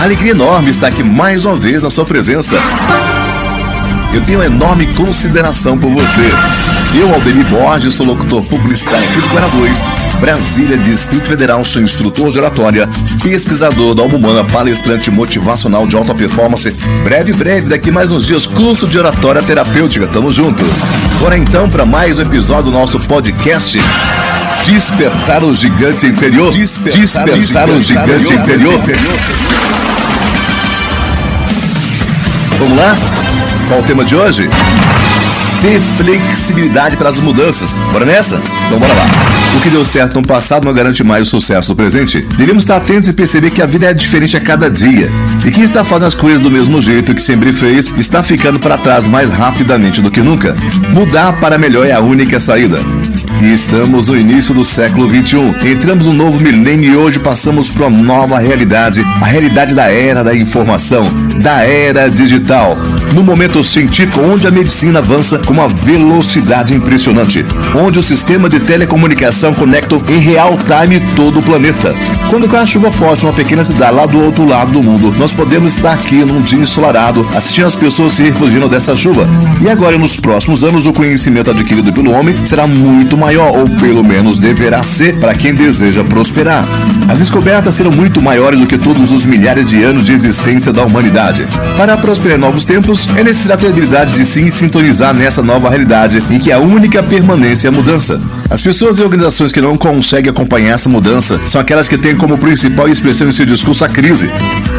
Alegria enorme estar aqui mais uma vez na sua presença. Eu tenho enorme consideração por você. Eu, Aldemir Borges, sou locutor publicitário aqui do Guará 2, Brasília, Distrito Federal, sou instrutor de oratória, pesquisador da alma humana, palestrante motivacional de alta performance. Breve, breve, daqui mais uns dias, curso de oratória terapêutica. Tamo juntos. Bora então para mais um episódio do nosso podcast. Despertar o gigante inferior. Despertar, Despertar o gigante inferior. Vamos lá? Qual o tema de hoje? Ter flexibilidade para as mudanças. Bora nessa? Então bora lá. O que deu certo no passado não garante mais o sucesso do presente. Devemos estar atentos e perceber que a vida é diferente a cada dia. E quem está fazendo as coisas do mesmo jeito que sempre fez está ficando para trás mais rapidamente do que nunca. Mudar para melhor é a única saída. E estamos no início do século 21. Entramos no novo milênio e hoje passamos para uma nova realidade, a realidade da era da informação, da era digital. No momento científico onde a medicina avança com uma velocidade impressionante, onde o sistema de telecomunicação conecta em real time todo o planeta. Quando cai a chuva forte numa pequena cidade lá do outro lado do mundo, nós podemos estar aqui num dia ensolarado, assistindo as pessoas se refugiando dessa chuva. E agora, nos próximos anos, o conhecimento adquirido pelo homem será muito maior, ou pelo menos deverá ser, para quem deseja prosperar. As descobertas serão muito maiores do que todos os milhares de anos de existência da humanidade. Para prosperar em novos tempos, é necessário ter a habilidade de sim sintonizar nessa nova realidade em que a única permanência é a mudança. As pessoas e organizações que não conseguem acompanhar essa mudança são aquelas que têm como principal expressão em seu discurso a crise.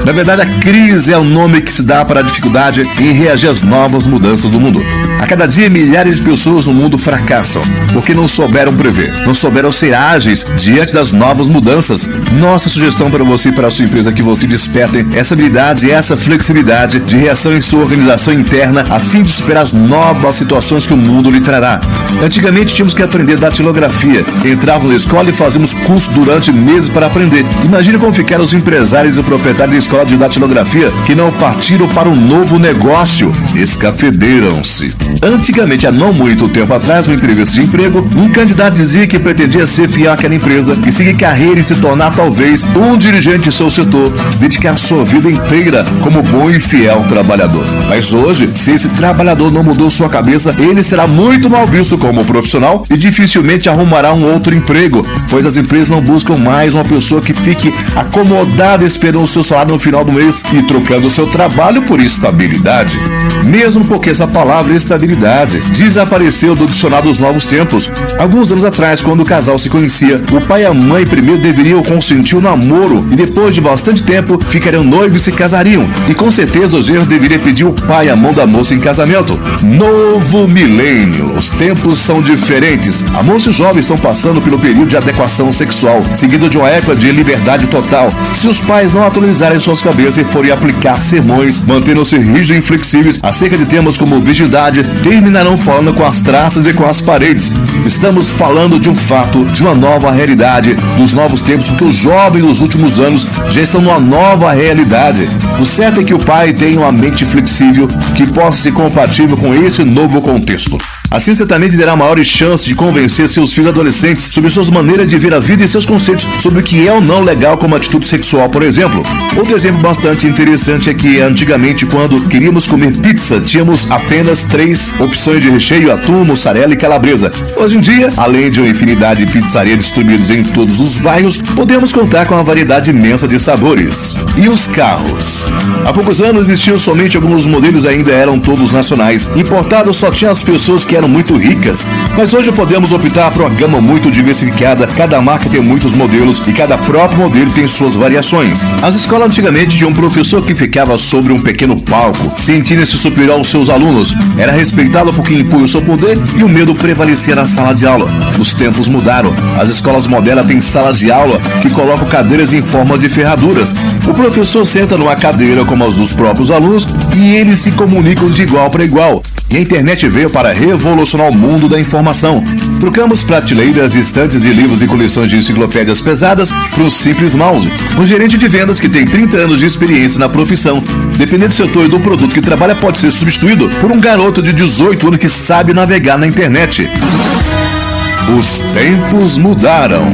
Na verdade, a crise é o nome que se dá para a dificuldade em reagir às novas mudanças do mundo. A cada dia, milhares de pessoas no mundo fracassam porque não souberam prever, não souberam ser ágeis diante das novas mudanças. Nossa sugestão para você e para a sua empresa é que você despertem essa habilidade e essa flexibilidade de reação em sua organização interna a fim de superar as novas situações que o mundo lhe trará. Antigamente tínhamos que aprender datilografia. Entrávamos na escola e fazíamos curso durante meses para aprender. Imagine como ficaram os empresários e proprietários da escola de datilografia que não partiram para um novo negócio. Escafederam-se. Antigamente, há não muito tempo atrás, uma entrevista de emprego, um candidato dizia que pretendia ser fiel àquela empresa e seguir carreira e se tornar talvez um dirigente em seu setor, dedicar sua vida inteira como bom e fiel trabalhador. Mas hoje, se esse trabalhador não mudou sua cabeça, ele será muito mal visto como profissional e dificilmente arrumará um outro emprego, pois as empresas não buscam mais uma pessoa que fique acomodada esperando o seu salário no final do mês e trocando seu trabalho por estabilidade. Mesmo porque essa palavra estabilidade desapareceu do dicionário dos novos tempos. Alguns anos atrás, quando o casal se conhecia, o pai e a mãe primeiro deveriam consentir o namoro e depois de bastante tempo ficariam noivos e se casariam. E com certeza o genro deveria pedir o pai a mão da moça em casamento. Novo milênio. Os tempos são diferentes. A moça e o jovem estão passando pelo período de adequação sexual, seguido de uma época de liberdade total. Se os pais não atualizarem suas cabeças e forem aplicar sermões, mantendo-se rígidos e inflexíveis acerca de temas como virgindade, terminarão falando com as traças e com as paredes. Estamos falando de um fato, de uma nova realidade, dos novos tempos, porque os jovens dos últimos anos já estão numa nova realidade. O certo é que o pai tenha uma mente flexível que possa ser compatível com esse novo contexto. Assim, certamente terá maiores chances de convencer seus filhos adolescentes sobre suas maneiras de ver a vida e seus conceitos sobre o que é ou não legal como atitude sexual, por exemplo. Outro exemplo bastante interessante é que antigamente, quando queríamos comer pizza, tínhamos apenas três opções de recheio: atum, mussarela e calabresa. Hoje em dia, além de uma infinidade de pizzarias distribuídas em todos os bairros, podemos contar com uma variedade imensa de sabores. E os carros? Há poucos anos existiam somente alguns modelos ainda eram todos nacionais. Importados só tinham as pessoas que eram muito ricas. Mas hoje podemos optar por uma gama muito diversificada, cada marca tem muitos modelos e cada próprio modelo tem suas variações. As escolas antigamente tinham um professor que ficava sobre um pequeno palco, sentindo-se superior aos seus alunos. Era respeitado por quem impunha o seu poder e o medo prevalecia na sala de aula. Os tempos mudaram. As escolas modernas têm salas de aula que colocam cadeiras em forma de ferraduras. O professor senta numa cadeira como as dos próprios alunos e eles se comunicam de igual para igual. E a internet veio para revolucionar o mundo da informação. Trocamos prateleiras, estantes de livros e coleções de enciclopédias pesadas por um simples mouse. Um gerente de vendas que tem 30 anos de experiência na profissão, dependendo do setor e do produto que trabalha, pode ser substituído por um garoto de 18 anos que sabe navegar na internet. Os tempos mudaram.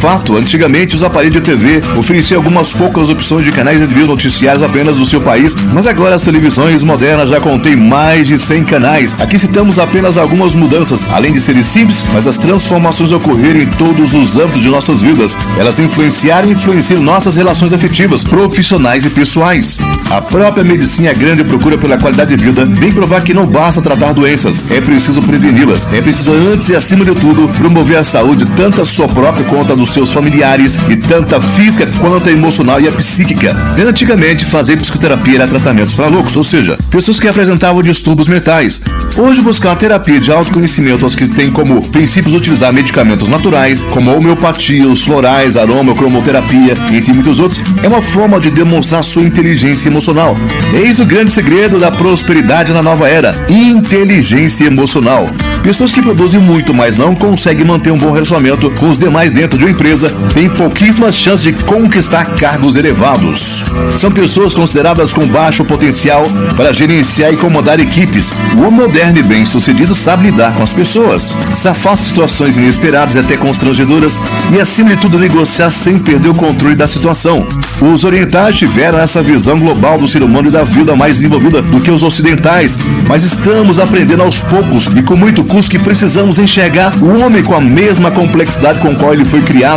Fato, antigamente os aparelhos de TV ofereciam algumas poucas opções de canais exibindo noticiários apenas do seu país, mas agora as televisões modernas já contêm mais de 100 canais. Aqui citamos apenas algumas mudanças, além de serem simples, mas as transformações ocorreram em todos os âmbitos de nossas vidas. Elas influenciaram e influenciam nossas relações afetivas, profissionais e pessoais. A própria medicina a grande procura pela qualidade de vida vem provar que não basta tratar doenças, é preciso preveni-las. É preciso antes e acima de tudo promover a saúde tanto a sua própria quanto a dos seus familiares e tanto a física quanto a emocional e a psíquica. Antigamente fazer psicoterapia era tratamentos para loucos, ou seja, pessoas que apresentavam distúrbios mentais. Hoje buscar terapia de autoconhecimento aos que têm como princípios utilizar medicamentos naturais, como a homeopatia, os florais, aroma, cromoterapia, entre muitos outros, é uma forma de demonstrar sua inteligência emocional. Eis o grande segredo da prosperidade na nova era: inteligência emocional. Pessoas que produzem muito, mas não conseguem manter um bom relacionamento com os demais dentro de uma empresa têm pouquíssimas chances de conquistar cargos elevados. São pessoas consideradas com baixo potencial para gerenciar e comandar equipes. O homem moderno e bem-sucedido sabe lidar com as pessoas, se afasta de situações inesperadas e até constrangedoras e, acima de tudo, negociar sem perder o controle da situação. Os orientais tiveram essa visão global do ser humano e da vida mais desenvolvida do que os ocidentais, mas estamos aprendendo aos poucos e com muito custo que precisamos enxergar o homem com a mesma complexidade com qual ele foi criado.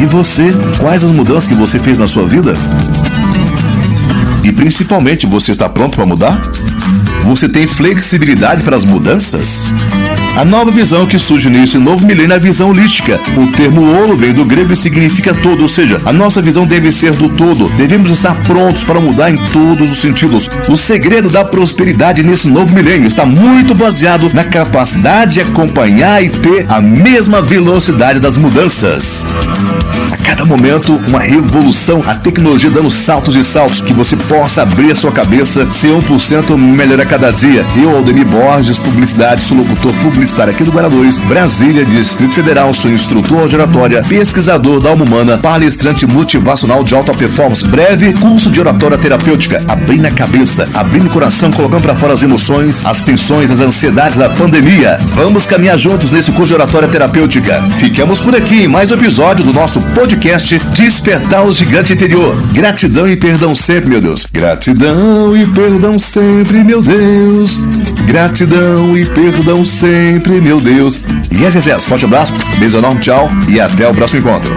E você, quais as mudanças que você fez na sua vida? E principalmente, você está pronto para mudar? Você tem flexibilidade para as mudanças? A nova visão que surge nesse novo milênio é a visão holística. O termo holo vem do grego e significa todo, ou seja, a nossa visão deve ser do todo. Devemos estar prontos para mudar em todos os sentidos. O segredo da prosperidade nesse novo milênio está muito baseado na capacidade de acompanhar e ter a mesma velocidade das mudanças. Momento, uma revolução, a tecnologia dando saltos e saltos, que você possa abrir a sua cabeça, ser 1% melhor a cada dia. Eu, Aldemir Borges, publicidade, sou locutor publicitário aqui do Guarulhos, Brasília, Distrito Federal, sou instrutor de oratória, pesquisador da alma humana, palestrante motivacional de alta performance, breve curso de oratória terapêutica, abrindo a cabeça, abrindo o coração, colocando para fora as emoções, as tensões, as ansiedades da pandemia. Vamos caminhar juntos nesse curso de oratória terapêutica. Ficamos por aqui em mais um episódio do nosso podcast Despertar o Gigante Interior. Gratidão e perdão sempre, meu Deus. Gratidão e perdão sempre, meu Deus. Gratidão e perdão sempre, meu Deus. Yes, yes, yes. Forte abraço, beijo enorme, tchau e até o próximo encontro.